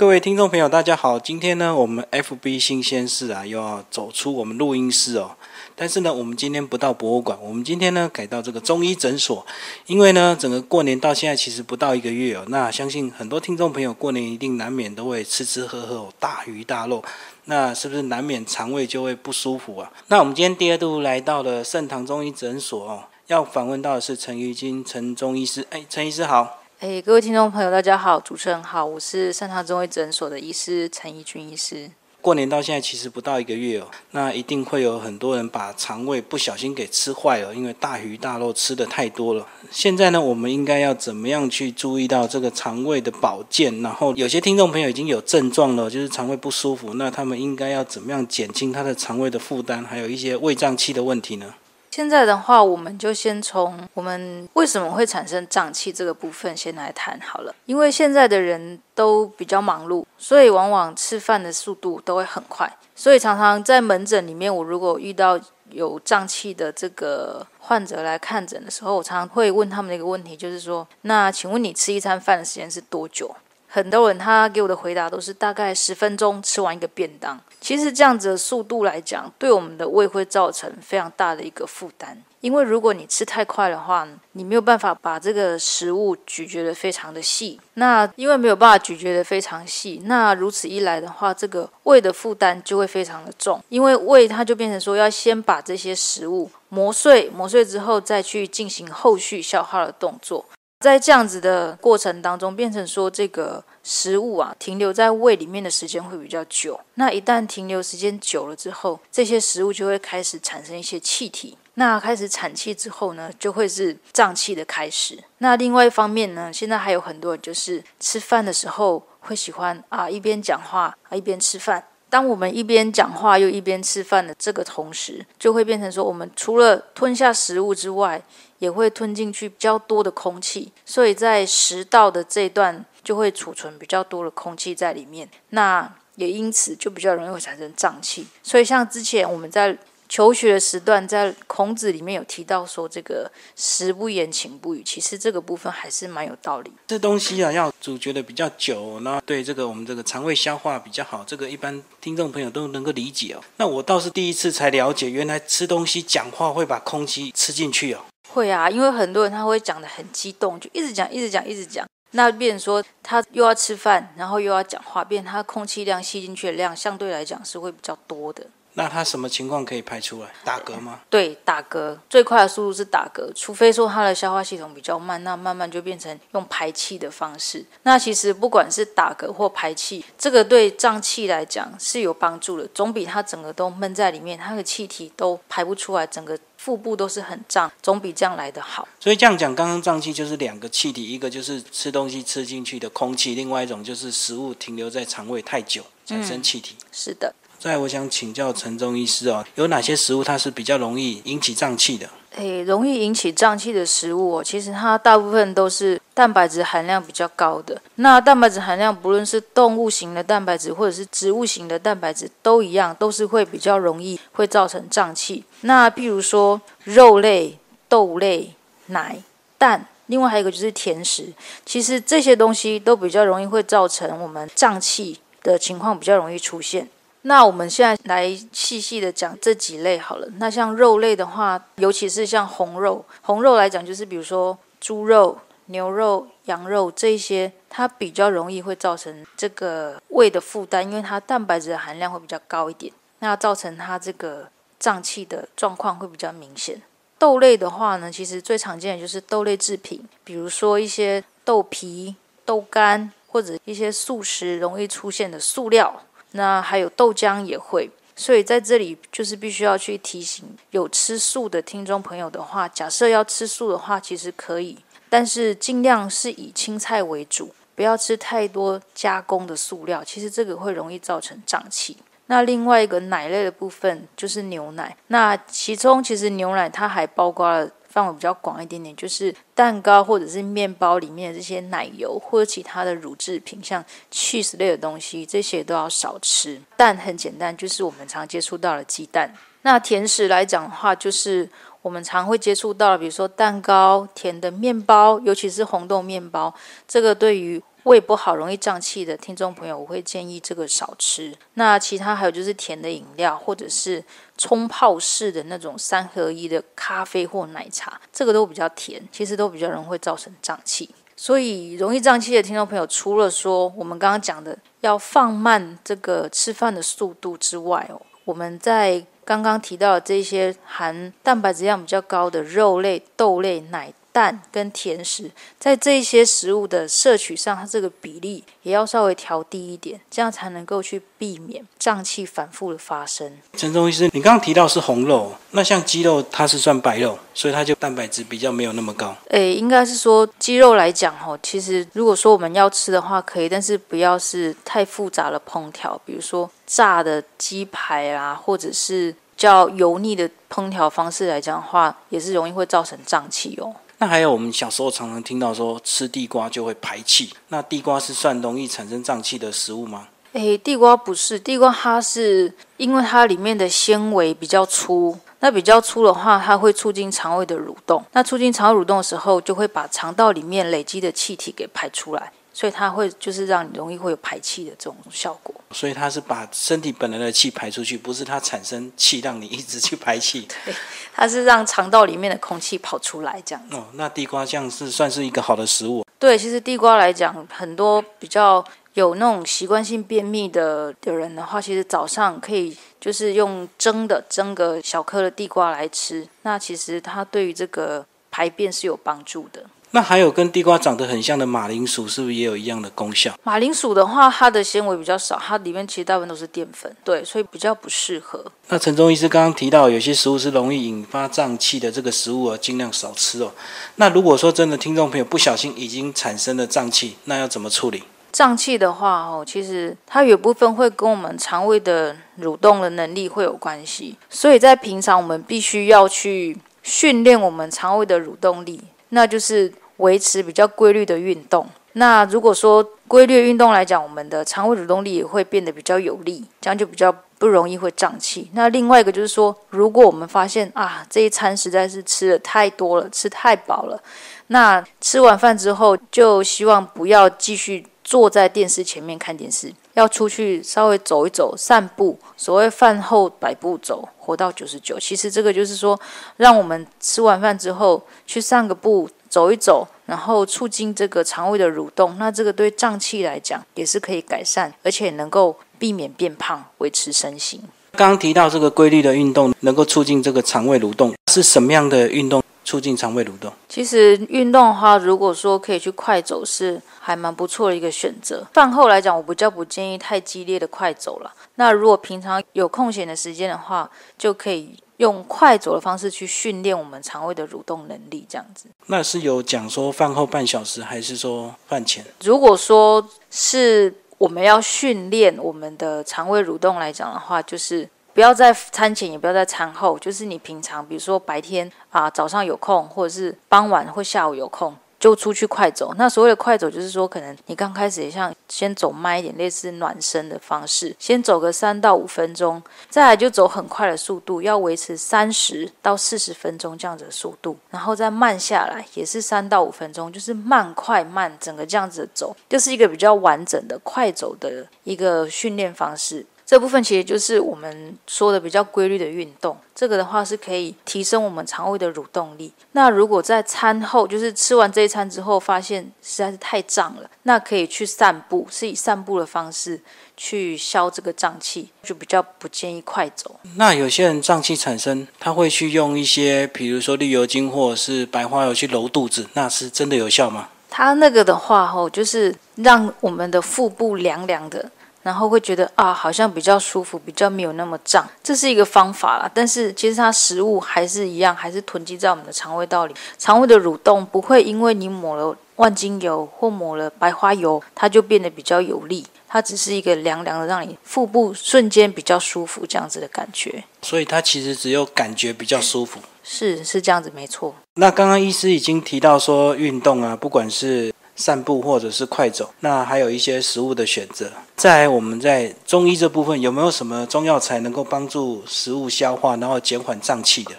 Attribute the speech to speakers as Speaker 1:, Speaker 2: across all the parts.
Speaker 1: 各位听众朋友，大家好。今天呢，我们 FB 新鲜事啊，又要走出我们录音室哦。但是呢，我们今天不到博物馆，我们今天呢改到这个中医诊所。因为呢，整个过年到现在其实不到一个月哦。那相信很多听众朋友过年一定难免都会吃吃喝喝，大鱼大肉，那是不是难免肠胃就会不舒服啊？那我们今天第二度来到了盛唐中医诊所哦，要访问到的是陈玉金陈中医师。哎，陈医师好。
Speaker 2: 哎，各位听众朋友，大家好，主持人好，我是善堂中医诊所的医师陈怡君医师。
Speaker 1: 过年到现在其实不到一个月哦，那一定会有很多人把肠胃不小心给吃坏了，因为大鱼大肉吃的太多了。现在呢，我们应该要怎么样去注意到这个肠胃的保健？然后有些听众朋友已经有症状了，就是肠胃不舒服，那他们应该要怎么样减轻他的肠胃的负担，还有一些胃胀气的问题呢？
Speaker 2: 现在的话，我们就先从我们为什么会产生胀气这个部分先来谈好了。因为现在的人都比较忙碌，所以往往吃饭的速度都会很快，所以常常在门诊里面，我如果遇到有胀气的这个患者来看诊的时候，我常常会问他们的一个问题，就是说，那请问你吃一餐饭的时间是多久？很多人他给我的回答都是大概十分钟吃完一个便当。其实这样子的速度来讲，对我们的胃会造成非常大的一个负担。因为如果你吃太快的话，你没有办法把这个食物咀嚼的非常的细。那因为没有办法咀嚼的非常细，那如此一来的话，这个胃的负担就会非常的重。因为胃它就变成说要先把这些食物磨碎，磨碎之后再去进行后续消化的动作。在这样子的过程当中，变成说这个食物啊停留在胃里面的时间会比较久。那一旦停留时间久了之后，这些食物就会开始产生一些气体。那开始产气之后呢，就会是胀气的开始。那另外一方面呢，现在还有很多人就是吃饭的时候会喜欢啊一边讲话啊一边吃饭。当我们一边讲话又一边吃饭的这个同时，就会变成说，我们除了吞下食物之外，也会吞进去比较多的空气，所以在食道的这段就会储存比较多的空气在里面，那也因此就比较容易会产生胀气。所以像之前我们在求学的时段，在孔子里面有提到说，这个食不言，寝不语，其实这个部分还是蛮有道理。
Speaker 1: 这东西啊，要咀嚼得比较久，那对这个我们这个肠胃消化比较好，这个一般听众朋友都能够理解哦。那我倒是第一次才了解，原来吃东西讲话会把空气吃进去哦。
Speaker 2: 会啊，因为很多人他会讲的很激动，就一直讲，一直讲，一直讲。那变说他又要吃饭，然后又要讲话，变他空气量吸进去的量相对来讲是会比较多的。
Speaker 1: 那他什么情况可以排出来？打嗝吗？
Speaker 2: 对，打嗝最快的速度是打嗝，除非说他的消化系统比较慢，那慢慢就变成用排气的方式。那其实不管是打嗝或排气，这个对胀气来讲是有帮助的，总比它整个都闷在里面，他的气体都排不出来，整个腹部都是很胀，总比这样来的好。
Speaker 1: 所以这样讲，刚刚胀气就是两个气体，一个就是吃东西吃进去的空气，另外一种就是食物停留在肠胃太久产生气体。
Speaker 2: 是的。
Speaker 1: 再，我想请教陈中医师哦，有哪些食物它是比较容易引起胀气的？
Speaker 2: 诶，容易引起胀气的食物哦，其实它大部分都是蛋白质含量比较高的。那蛋白质含量，不论是动物型的蛋白质或者是植物型的蛋白质，都一样，都是会比较容易会造成胀气。那譬如说肉类、豆类、奶、蛋，另外还有一个就是甜食，其实这些东西都比较容易会造成我们胀气的情况比较容易出现。那我们现在来细细的讲这几类好了。那像肉类的话，尤其是像红肉，红肉来讲就是比如说猪肉、牛肉、羊肉这些，它比较容易会造成这个胃的负担，因为它蛋白质的含量会比较高一点，那造成它这个胀气的状况会比较明显。豆类的话呢，其实最常见的就是豆类制品，比如说一些豆皮、豆干或者一些素食容易出现的塑料。那还有豆浆也会，所以在这里就是必须要去提醒有吃素的听众朋友的话，假设要吃素的话，其实可以，但是尽量是以青菜为主，不要吃太多加工的塑料，其实这个会容易造成胀气。那另外一个奶类的部分就是牛奶，那其中其实牛奶它还包括了。范围比较广一点点，就是蛋糕或者是面包里面的这些奶油或者其他的乳制品，像 cheese 类的东西，这些都要少吃。蛋很简单，就是我们常接触到的鸡蛋。那甜食来讲的话，就是我们常会接触到，比如说蛋糕、甜的面包，尤其是红豆面包，这个对于胃不好、容易胀气的听众朋友，我会建议这个少吃。那其他还有就是甜的饮料，或者是冲泡式的那种三合一的咖啡或奶茶，这个都比较甜，其实都比较容易造成胀气。所以容易胀气的听众朋友，除了说我们刚刚讲的要放慢这个吃饭的速度之外哦，我们在刚刚提到的这些含蛋白质量比较高的肉类、豆类、奶。蛋跟甜食，在这些食物的摄取上，它这个比例也要稍微调低一点，这样才能够去避免胀气反复的发生。
Speaker 1: 陈中医师，你刚刚提到是红肉，那像鸡肉它是算白肉，所以它就蛋白质比较没有那么高。
Speaker 2: 诶，应该是说鸡肉来讲，哦，其实如果说我们要吃的话，可以，但是不要是太复杂的烹调，比如说炸的鸡排啦，或者是较油腻的烹调方式来讲的话，也是容易会造成胀气哦。
Speaker 1: 那还有我们小时候常常听到说吃地瓜就会排气，那地瓜是算容易产生胀气的食物吗？
Speaker 2: 诶，地瓜不是，地瓜它是因为它里面的纤维比较粗，那比较粗的话，它会促进肠胃的蠕动，那促进肠胃蠕动的时候，就会把肠道里面累积的气体给排出来。所以它会就是让你容易会有排气的这种效果。
Speaker 1: 所以它是把身体本来的气排出去，不是它产生气让你一直去排气。
Speaker 2: 对，它是让肠道里面的空气跑出来这样子。
Speaker 1: 哦，那地瓜酱是算是一个好的食物。
Speaker 2: 对，其实地瓜来讲，很多比较有那种习惯性便秘的的人的话，其实早上可以就是用蒸的蒸个小颗的地瓜来吃。那其实它对于这个排便是有帮助的。
Speaker 1: 那还有跟地瓜长得很像的马铃薯，是不是也有一样的功效？
Speaker 2: 马铃薯的话，它的纤维比较少，它里面其实大部分都是淀粉，对，所以比较不适合。
Speaker 1: 那陈中医师刚刚提到，有些食物是容易引发胀气的，这个食物啊，尽量少吃哦。那如果说真的听众朋友不小心已经产生了胀气，那要怎么处理？
Speaker 2: 胀气的话，哦，其实它有部分会跟我们肠胃的蠕动的能力会有关系，所以在平常我们必须要去训练我们肠胃的蠕动力。那就是维持比较规律的运动。那如果说规律运动来讲，我们的肠胃蠕动力也会变得比较有力，这样就比较不容易会胀气。那另外一个就是说，如果我们发现啊这一餐实在是吃的太多了，吃太饱了，那吃完饭之后就希望不要继续坐在电视前面看电视。要出去稍微走一走、散步，所谓饭后百步走，活到九十九。其实这个就是说，让我们吃完饭之后去散个步、走一走，然后促进这个肠胃的蠕动。那这个对胀气来讲也是可以改善，而且能够避免变胖、维持身形。
Speaker 1: 刚刚提到这个规律的运动能够促进这个肠胃蠕动，是什么样的运动？促进肠胃蠕动。
Speaker 2: 其实运动的话，如果说可以去快走，是还蛮不错的一个选择。饭后来讲，我比较不建议太激烈的快走了。那如果平常有空闲的时间的话，就可以用快走的方式去训练我们肠胃的蠕动能力，这样子。
Speaker 1: 那是有讲说饭后半小时，还是说饭前？
Speaker 2: 如果说是我们要训练我们的肠胃蠕动来讲的话，就是。不要在餐前，也不要在餐后，就是你平常，比如说白天啊，早上有空，或者是傍晚或下午有空，就出去快走。那所谓的快走，就是说可能你刚开始也像先走慢一点，类似暖身的方式，先走个三到五分钟，再来就走很快的速度，要维持三十到四十分钟这样子的速度，然后再慢下来，也是三到五分钟，就是慢快慢，整个这样子走，就是一个比较完整的快走的一个训练方式。这部分其实就是我们说的比较规律的运动，这个的话是可以提升我们肠胃的蠕动力。那如果在餐后，就是吃完这一餐之后，发现实在是太胀了，那可以去散步，是以散步的方式去消这个胀气，就比较不建议快走。
Speaker 1: 那有些人胀气产生，他会去用一些，比如说绿油精或者是白花油去揉肚子，那是真的有效吗？
Speaker 2: 它那个的话，吼，就是让我们的腹部凉凉的。然后会觉得啊，好像比较舒服，比较没有那么胀，这是一个方法啦。但是其实它食物还是一样，还是囤积在我们的肠胃道里。肠胃的蠕动不会因为你抹了万金油或抹了白花油，它就变得比较有力。它只是一个凉凉的，让你腹部瞬间比较舒服这样子的感觉。
Speaker 1: 所以它其实只有感觉比较舒服。
Speaker 2: 是是这样子，没错。
Speaker 1: 那刚刚医师已经提到说，运动啊，不管是散步或者是快走，那还有一些食物的选择。在我们在中医这部分，有没有什么中药材能够帮助食物消化，然后减缓胀气的？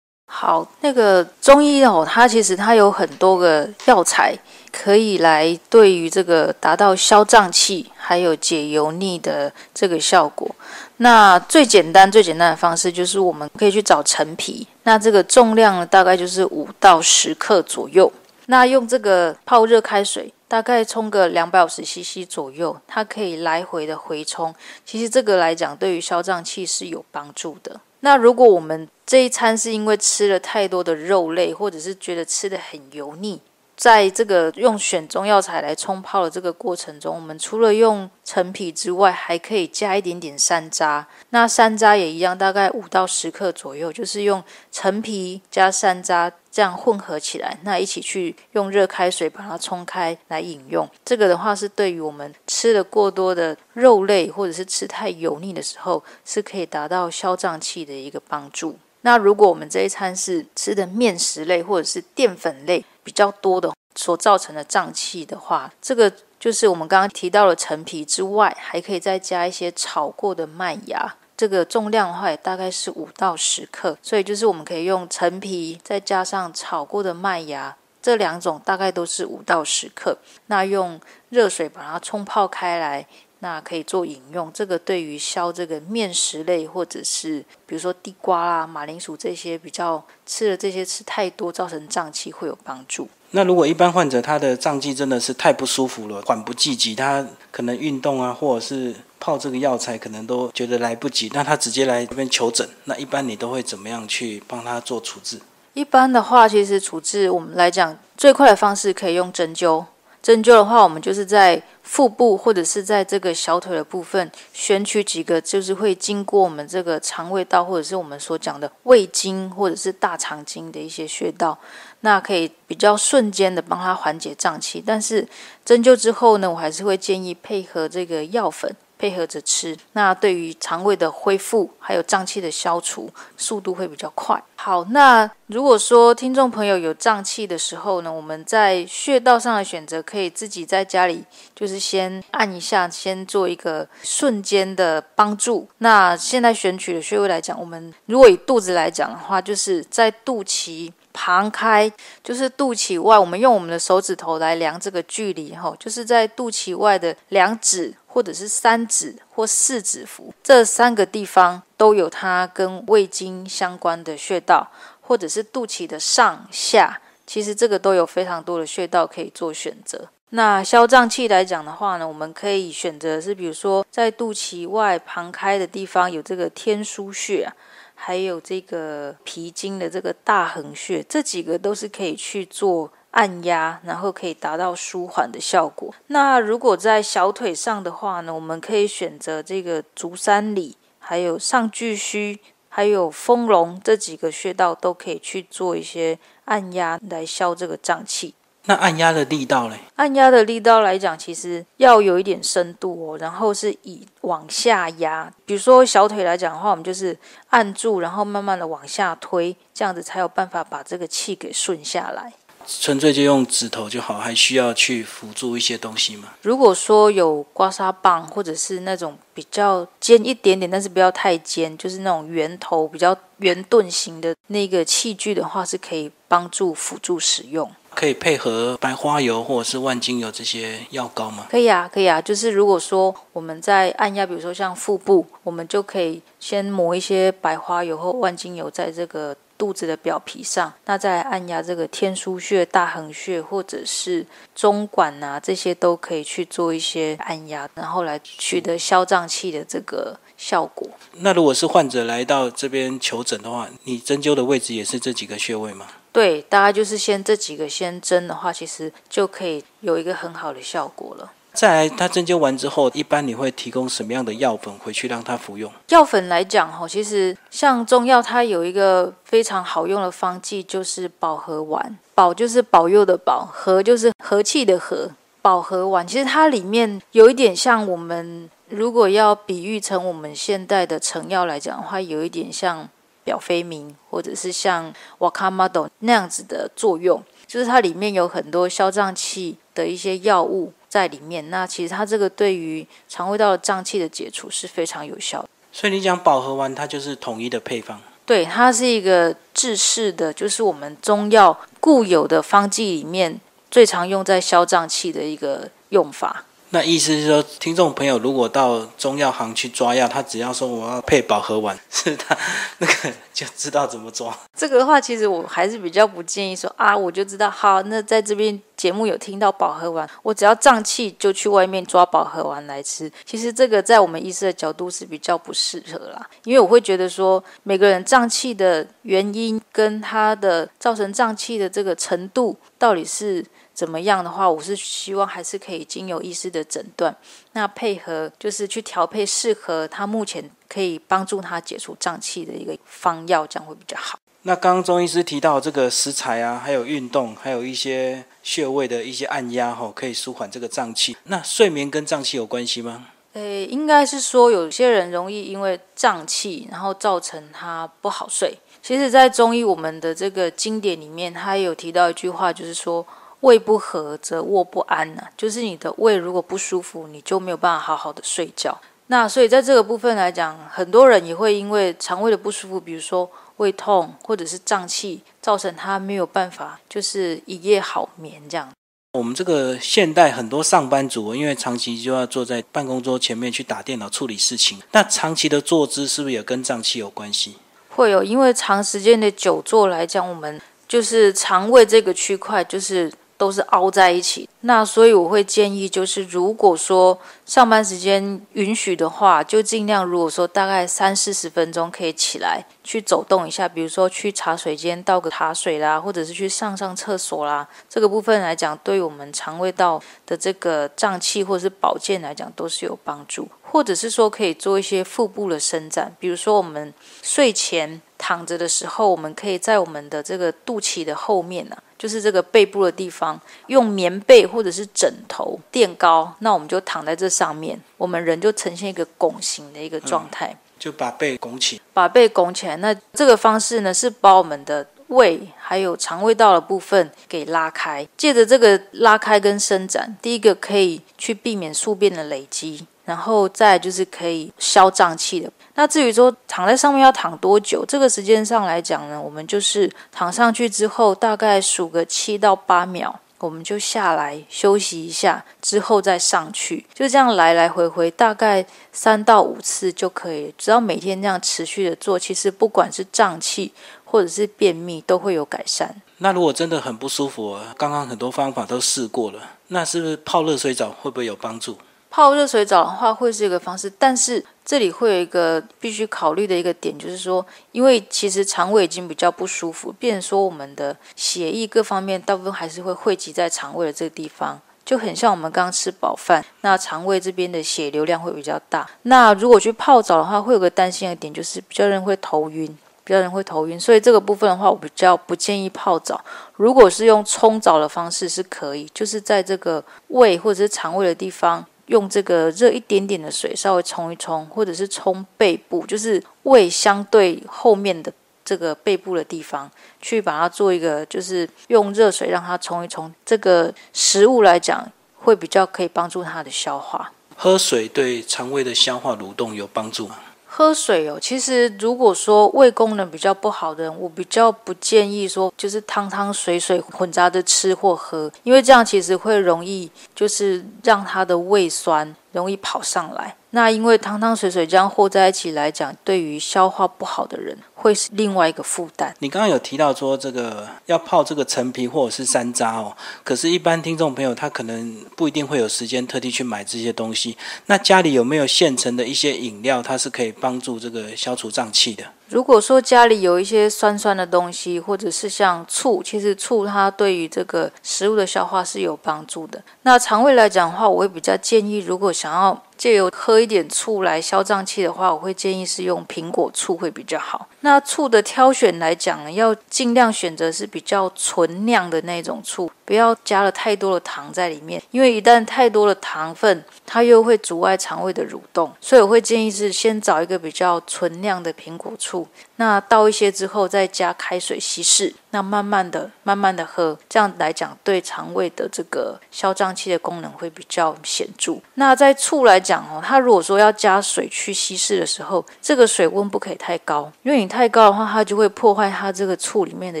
Speaker 2: 好，那个中医哦，它其实它有很多个药材可以来对于这个达到消胀气还有解油腻的这个效果。那最简单、最简单的方式就是我们可以去找陈皮，那这个重量大概就是五到十克左右。那用这个泡热开水，大概冲个两百五十 CC 左右，它可以来回的回冲。其实这个来讲，对于消胀气是有帮助的。那如果我们这一餐是因为吃了太多的肉类，或者是觉得吃的很油腻，在这个用选中药材来冲泡的这个过程中，我们除了用陈皮之外，还可以加一点点山楂。那山楂也一样，大概五到十克左右，就是用陈皮加山楂这样混合起来，那一起去用热开水把它冲开来饮用。这个的话是对于我们吃了过多的肉类，或者是吃太油腻的时候，是可以达到消胀气的一个帮助。那如果我们这一餐是吃的面食类或者是淀粉类比较多的，所造成的胀气的话，这个就是我们刚刚提到了陈皮之外，还可以再加一些炒过的麦芽，这个重量的话也大概是五到十克，所以就是我们可以用陈皮再加上炒过的麦芽，这两种大概都是五到十克，那用热水把它冲泡开来。那可以做饮用，这个对于消这个面食类，或者是比如说地瓜啦、马铃薯这些比较吃了这些吃太多，造成胀气会有帮助。
Speaker 1: 那如果一般患者他的胀气真的是太不舒服了，缓不济急，他可能运动啊，或者是泡这个药材，可能都觉得来不及，那他直接来这边求诊，那一般你都会怎么样去帮他做处置？
Speaker 2: 一般的话，其实处置我们来讲最快的方式可以用针灸。针灸的话，我们就是在腹部或者是在这个小腿的部分选取几个，就是会经过我们这个肠胃道或者是我们所讲的胃经或者是大肠经的一些穴道，那可以比较瞬间的帮他缓解胀气。但是针灸之后呢，我还是会建议配合这个药粉。配合着吃，那对于肠胃的恢复还有胀气的消除，速度会比较快。好，那如果说听众朋友有胀气的时候呢，我们在穴道上的选择，可以自己在家里就是先按一下，先做一个瞬间的帮助。那现在选取的穴位来讲，我们如果以肚子来讲的话，就是在肚脐旁开，就是肚脐外，我们用我们的手指头来量这个距离，哈，就是在肚脐外的两指。或者是三指或四指腹这三个地方都有它跟胃经相关的穴道，或者是肚脐的上下，其实这个都有非常多的穴道可以做选择。那消胀气来讲的话呢，我们可以选择是，比如说在肚脐外旁开的地方有这个天枢穴，还有这个脾经的这个大横穴，这几个都是可以去做。按压，然后可以达到舒缓的效果。那如果在小腿上的话呢，我们可以选择这个足三里，还有上巨虚，还有丰隆这几个穴道，都可以去做一些按压来消这个胀气。
Speaker 1: 那按压的力道嘞？
Speaker 2: 按压的力道来讲，其实要有一点深度哦，然后是以往下压。比如说小腿来讲的话，我们就是按住，然后慢慢的往下推，这样子才有办法把这个气给顺下来。
Speaker 1: 纯粹就用指头就好，还需要去辅助一些东西吗？
Speaker 2: 如果说有刮痧棒，或者是那种比较尖一点点，但是不要太尖，就是那种圆头比较圆钝型的那个器具的话，是可以帮助辅助使用。
Speaker 1: 可以配合白花油或者是万金油这些药膏吗？
Speaker 2: 可以啊，可以啊。就是如果说我们在按压，比如说像腹部，我们就可以先抹一些白花油或万金油在这个。肚子的表皮上，那再按压这个天枢穴、大横穴，或者是中脘啊，这些都可以去做一些按压，然后来取得消胀气的这个效果。
Speaker 1: 那如果是患者来到这边求诊的话，你针灸的位置也是这几个穴位吗？
Speaker 2: 对，大概就是先这几个先针的话，其实就可以有一个很好的效果了。
Speaker 1: 再来，他针灸完之后，一般你会提供什么样的药粉回去让他服用？
Speaker 2: 药粉来讲，哈，其实像中药，它有一个非常好用的方剂，就是保和丸。保就是保佑的保，和就是和气的和。保和丸其实它里面有一点像我们，如果要比喻成我们现代的成药来讲的话，有一点像表飞明，或者是像瓦卡玛豆那样子的作用，就是它里面有很多消胀气的一些药物。在里面，那其实它这个对于肠胃道的胀气的解除是非常有效的。
Speaker 1: 所以你讲饱和丸，它就是统一的配方。
Speaker 2: 对，它是一个制式的，就是我们中药固有的方剂里面最常用在消胀气的一个用法。
Speaker 1: 那意思是说，听众朋友如果到中药行去抓药，他只要说我要配保和丸，是他那个就知道怎么抓。
Speaker 2: 这个的话，其实我还是比较不建议说啊，我就知道好。那在这边节目有听到饱和丸，我只要胀气就去外面抓饱和丸来吃。其实这个在我们医师的角度是比较不适合啦，因为我会觉得说，每个人胀气的原因跟他的造成胀气的这个程度到底是。怎么样的话，我是希望还是可以经由医师的诊断，那配合就是去调配适合他目前可以帮助他解除胀气的一个方药，这样会比较好。
Speaker 1: 那刚刚中医师提到这个食材啊，还有运动，还有一些穴位的一些按压，吼，可以舒缓这个胀气。那睡眠跟胀气有关系吗？
Speaker 2: 诶，应该是说有些人容易因为胀气，然后造成他不好睡。其实，在中医我们的这个经典里面，他有提到一句话，就是说。胃不和则卧不安呐，就是你的胃如果不舒服，你就没有办法好好的睡觉。那所以在这个部分来讲，很多人也会因为肠胃的不舒服，比如说胃痛或者是胀气，造成他没有办法就是一夜好眠这样。
Speaker 1: 我们这个现代很多上班族，因为长期就要坐在办公桌前面去打电脑处理事情，那长期的坐姿是不是也跟胀气有关系？
Speaker 2: 会有，因为长时间的久坐来讲，我们就是肠胃这个区块就是。都是凹在一起，那所以我会建议，就是如果说上班时间允许的话，就尽量如果说大概三四十分钟可以起来去走动一下，比如说去茶水间倒个茶水啦，或者是去上上厕所啦。这个部分来讲，对我们肠胃道的这个胀气或者是保健来讲都是有帮助，或者是说可以做一些腹部的伸展，比如说我们睡前躺着的时候，我们可以在我们的这个肚脐的后面呢。就是这个背部的地方，用棉被或者是枕头垫高，那我们就躺在这上面，我们人就呈现一个拱形的一个状态，
Speaker 1: 就把背拱起，
Speaker 2: 把背拱起来。那这个方式呢，是把我们的胃还有肠胃道的部分给拉开，借着这个拉开跟伸展，第一个可以去避免宿便的累积。然后再就是可以消胀气的。那至于说躺在上面要躺多久，这个时间上来讲呢，我们就是躺上去之后，大概数个七到八秒，我们就下来休息一下，之后再上去，就这样来来回回，大概三到五次就可以。只要每天这样持续的做，其实不管是胀气或者是便秘，都会有改善。
Speaker 1: 那如果真的很不舒服，刚刚很多方法都试过了，那是不是泡热水澡会不会有帮助？
Speaker 2: 泡热水澡的话会是一个方式，但是这里会有一个必须考虑的一个点，就是说，因为其实肠胃已经比较不舒服，变说我们的血液各方面大部分还是会汇集在肠胃的这个地方，就很像我们刚吃饱饭，那肠胃这边的血流量会比较大。那如果去泡澡的话，会有个担心的点，就是比较人会头晕，比较人会头晕，所以这个部分的话，我比较不建议泡澡。如果是用冲澡的方式是可以，就是在这个胃或者是肠胃的地方。用这个热一点点的水稍微冲一冲，或者是冲背部，就是胃相对后面的这个背部的地方，去把它做一个，就是用热水让它冲一冲。这个食物来讲，会比较可以帮助它的消化。
Speaker 1: 喝水对肠胃的消化蠕动有帮助吗？
Speaker 2: 喝水哦，其实如果说胃功能比较不好的人，我比较不建议说就是汤汤水水混杂着吃或喝，因为这样其实会容易就是让他的胃酸容易跑上来。那因为汤汤水水这样和在一起来讲，对于消化不好的人会是另外一个负担。
Speaker 1: 你刚刚有提到说这个要泡这个陈皮或者是山楂哦，可是，一般听众朋友他可能不一定会有时间特地去买这些东西。那家里有没有现成的一些饮料，它是可以帮助这个消除胀气的？
Speaker 2: 如果说家里有一些酸酸的东西，或者是像醋，其实醋它对于这个食物的消化是有帮助的。那肠胃来讲的话，我会比较建议，如果想要借由喝一点醋来消胀气的话，我会建议是用苹果醋会比较好。那醋的挑选来讲呢，要尽量选择是比较纯酿的那种醋。不要加了太多的糖在里面，因为一旦太多的糖分，它又会阻碍肠胃的蠕动。所以我会建议是先找一个比较纯酿的苹果醋，那倒一些之后再加开水稀释，那慢慢的、慢慢的喝，这样来讲对肠胃的这个消胀气的功能会比较显著。那在醋来讲哦，它如果说要加水去稀释的时候，这个水温不可以太高，因为你太高的话，它就会破坏它这个醋里面的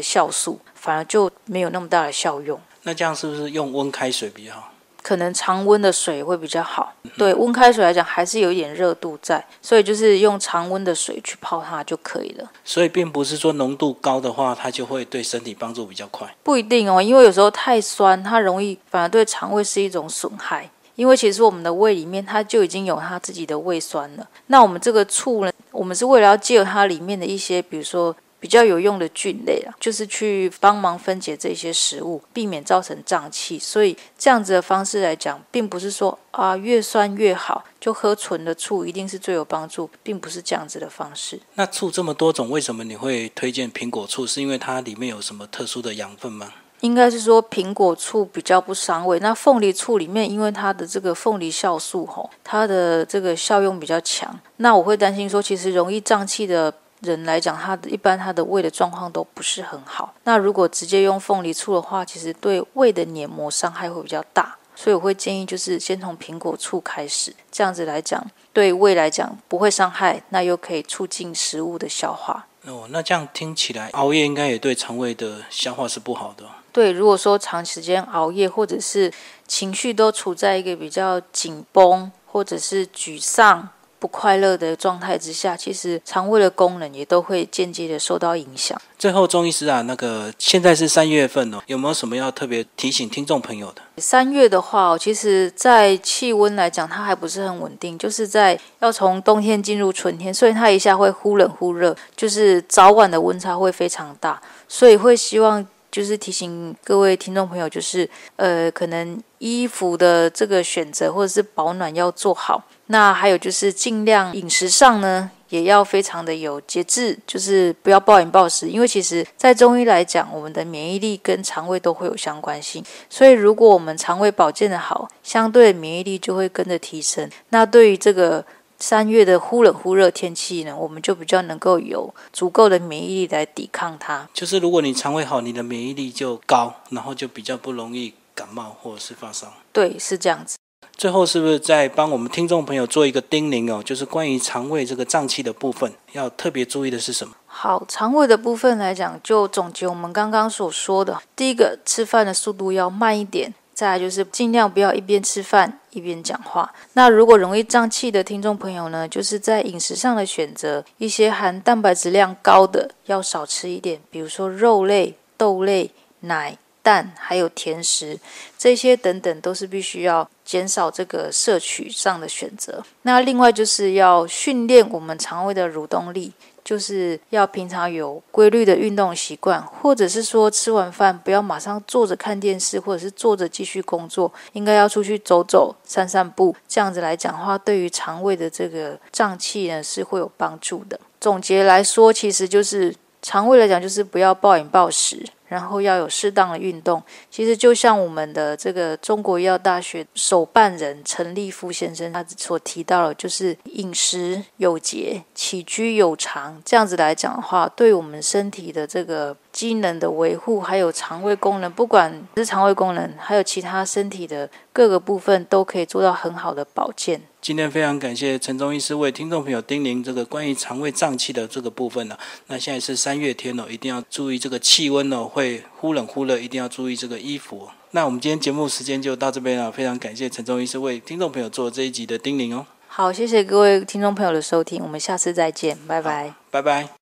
Speaker 2: 酵素，反而就没有那么大的效用。
Speaker 1: 那这样是不是用温开水比较好？
Speaker 2: 可能常温的水会比较好。对，温开水来讲还是有一点热度在，所以就是用常温的水去泡它就可以了。
Speaker 1: 所以并不是说浓度高的话，它就会对身体帮助比较快。
Speaker 2: 不一定哦，因为有时候太酸，它容易反而对肠胃是一种损害。因为其实我们的胃里面它就已经有它自己的胃酸了。那我们这个醋呢，我们是为了要借它里面的一些，比如说。比较有用的菌类啊，就是去帮忙分解这些食物，避免造成胀气。所以这样子的方式来讲，并不是说啊越酸越好，就喝纯的醋一定是最有帮助，并不是这样子的方式。
Speaker 1: 那醋这么多种，为什么你会推荐苹果醋？是因为它里面有什么特殊的养分吗？
Speaker 2: 应该是说苹果醋比较不伤胃。那凤梨醋里面，因为它的这个凤梨酵素吼，它的这个效用比较强。那我会担心说，其实容易胀气的。人来讲，他的一般他的胃的状况都不是很好。那如果直接用凤梨醋的话，其实对胃的黏膜伤害会比较大。所以我会建议，就是先从苹果醋开始，这样子来讲，对胃来讲不会伤害，那又可以促进食物的消化。
Speaker 1: 哦，那这样听起来，熬夜应该也对肠胃的消化是不好的。
Speaker 2: 对，如果说长时间熬夜，或者是情绪都处在一个比较紧绷，或者是沮丧。不快乐的状态之下，其实肠胃的功能也都会间接的受到影响。
Speaker 1: 最后，钟医师啊，那个现在是三月份哦，有没有什么要特别提醒听众朋友的？
Speaker 2: 三月的话，其实在气温来讲，它还不是很稳定，就是在要从冬天进入春天，所以它一下会忽冷忽热，就是早晚的温差会非常大，所以会希望。就是提醒各位听众朋友，就是呃，可能衣服的这个选择或者是保暖要做好。那还有就是尽量饮食上呢，也要非常的有节制，就是不要暴饮暴食。因为其实在中医来讲，我们的免疫力跟肠胃都会有相关性。所以如果我们肠胃保健的好，相对免疫力就会跟着提升。那对于这个。三月的忽冷忽热天气呢，我们就比较能够有足够的免疫力来抵抗它。
Speaker 1: 就是如果你肠胃好，你的免疫力就高，然后就比较不容易感冒或者是发烧。
Speaker 2: 对，是这样子。
Speaker 1: 最后是不是再帮我们听众朋友做一个叮咛哦？就是关于肠胃这个脏器的部分，要特别注意的是什么？
Speaker 2: 好，肠胃的部分来讲，就总结我们刚刚所说的，第一个，吃饭的速度要慢一点。再来就是尽量不要一边吃饭一边讲话。那如果容易胀气的听众朋友呢，就是在饮食上的选择，一些含蛋白质量高的要少吃一点，比如说肉类、豆类、奶、蛋，还有甜食，这些等等都是必须要减少这个摄取上的选择。那另外就是要训练我们肠胃的蠕动力。就是要平常有规律的运动习惯，或者是说吃完饭不要马上坐着看电视，或者是坐着继续工作，应该要出去走走、散散步，这样子来讲话，对于肠胃的这个胀气呢是会有帮助的。总结来说，其实就是肠胃来讲，就是不要暴饮暴食。然后要有适当的运动，其实就像我们的这个中国医药大学首办人陈立夫先生他所提到的，就是饮食有节、起居有常，这样子来讲的话，对我们身体的这个。机能的维护，还有肠胃功能，不管是肠胃功能，还有其他身体的各个部分，都可以做到很好的保健。
Speaker 1: 今天非常感谢陈中医师为听众朋友叮咛这个关于肠胃胀气的这个部分呢。那现在是三月天哦，一定要注意这个气温哦，会忽冷忽热，一定要注意这个衣服。那我们今天节目时间就到这边了，非常感谢陈中医师为听众朋友做这一集的叮咛哦。
Speaker 2: 好，谢谢各位听众朋友的收听，我们下次再见，拜拜，
Speaker 1: 拜拜。